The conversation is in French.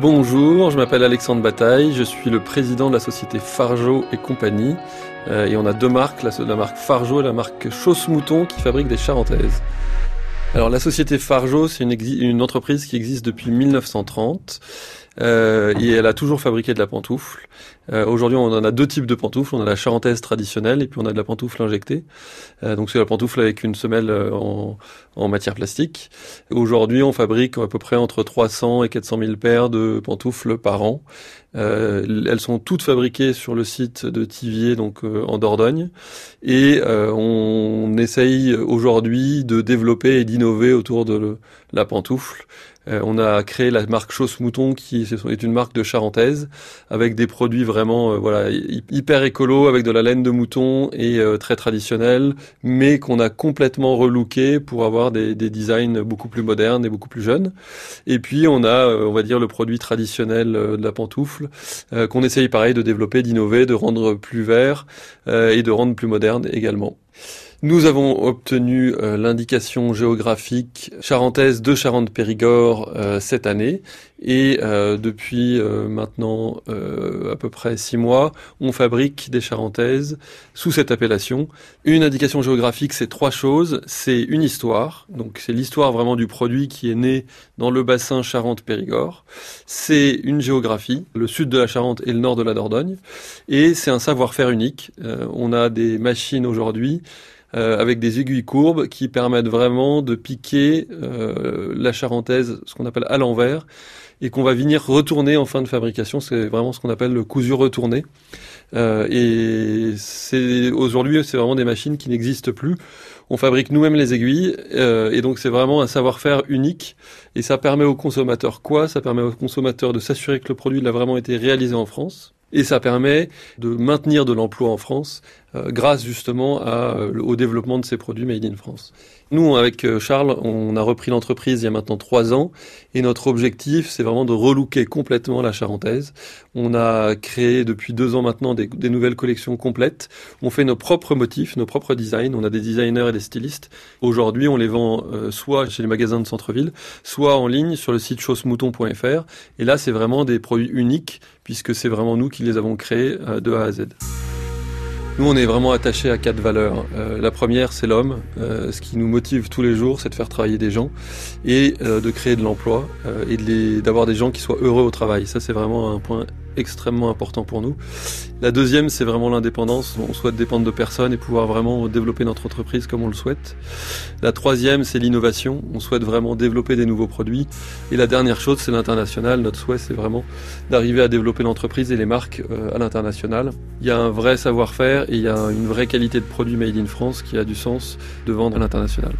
Bonjour, je m'appelle Alexandre Bataille, je suis le président de la société Fargeau et compagnie. Euh, et on a deux marques, la, marque Fargeau et la marque Chausse Mouton qui fabrique des charentaises. Alors la société Fargeau, c'est une, entreprise qui existe depuis 1930 euh, et elle a toujours fabriqué de la pantoufle. Euh, Aujourd'hui, on en a deux types de pantoufles. On a la charentaise traditionnelle et puis on a de la pantoufle injectée. Euh, donc c'est la pantoufle avec une semelle en, matière plastique. Aujourd'hui, on fabrique à peu près entre 300 et 400 000 paires de pantoufles par an. Elles sont toutes fabriquées sur le site de Tivier, donc en Dordogne, et on essaye aujourd'hui de développer et d'innover autour de la pantoufle. on a créé la marque Chausse Mouton, qui est une marque de charentaise, avec des produits vraiment voilà hyper écolo, avec de la laine de mouton et très traditionnel, mais qu'on a complètement relooké pour avoir des, des, designs beaucoup plus modernes et beaucoup plus jeunes. Et puis on a, on va dire, le produit traditionnel de la pantoufle euh, qu'on essaye pareil de développer, d'innover, de rendre plus vert euh, et de rendre plus moderne également. Nous avons obtenu euh, l'indication géographique charentaise de Charente-Périgord euh, cette année et euh, depuis maintenant à peu près six mois, on fabrique des charentaises sous cette appellation. Une indication géographique, c'est trois choses. C'est une histoire, donc c'est l'histoire vraiment du produit qui est né dans le bassin Charente-Périgord. C'est une géographie, le sud de la Charente et le nord de la Dordogne, et c'est un savoir-faire unique. on a des machines aujourd'hui euh, avec des aiguilles courbes qui permettent vraiment de piquer euh, la charentaise, ce qu'on appelle à l'envers, et qu'on va venir retourner en fin de fabrication. C'est vraiment ce qu'on appelle le cousu retourné. Euh, et c'est aujourd'hui, c'est vraiment des machines qui n'existent plus. On fabrique nous-mêmes les aiguilles, euh, et donc c'est vraiment un savoir-faire unique. Et ça permet aux consommateurs quoi? Ça permet aux consommateurs de s'assurer que le produit a vraiment été réalisé en France. Et ça permet de maintenir de l'emploi en France euh, grâce justement à, euh, au développement de ces produits made in France. Nous, avec euh, Charles, on a repris l'entreprise il y a maintenant trois ans et notre objectif, c'est vraiment de relooker complètement la charentaise. On a créé depuis deux ans maintenant des, des, nouvelles collections complètes. On fait nos propres motifs, nos propres designs. On a des designers et des stylistes. Aujourd'hui, on les vend soit chez les magasins de centre-ville, soit en ligne sur le site chaussmouton.fr. Et là, c'est vraiment des produits uniques puisque c'est vraiment nous qui les avons créés de A à Z. Nous, on est vraiment attachés à quatre valeurs. Euh, la première, c'est l'homme. Euh, ce qui nous motive tous les jours, c'est de faire travailler des gens et euh, de créer de l'emploi et d'avoir des gens qui soient heureux au travail. Ça, c'est vraiment un point extrêmement important pour nous. La deuxième, c'est vraiment l'indépendance. On souhaite dépendre de personne et pouvoir vraiment développer notre entreprise comme on le souhaite. La troisième, c'est l'innovation. On souhaite vraiment développer des nouveaux produits. Et la dernière chose, c'est l'international. Notre souhait, c'est vraiment d'arriver à développer l'entreprise et les marques euh, à l'international. Il y a un vrai savoir-faire et il y a une vraie qualité de produit made in France qui a du sens de vendre à l'international.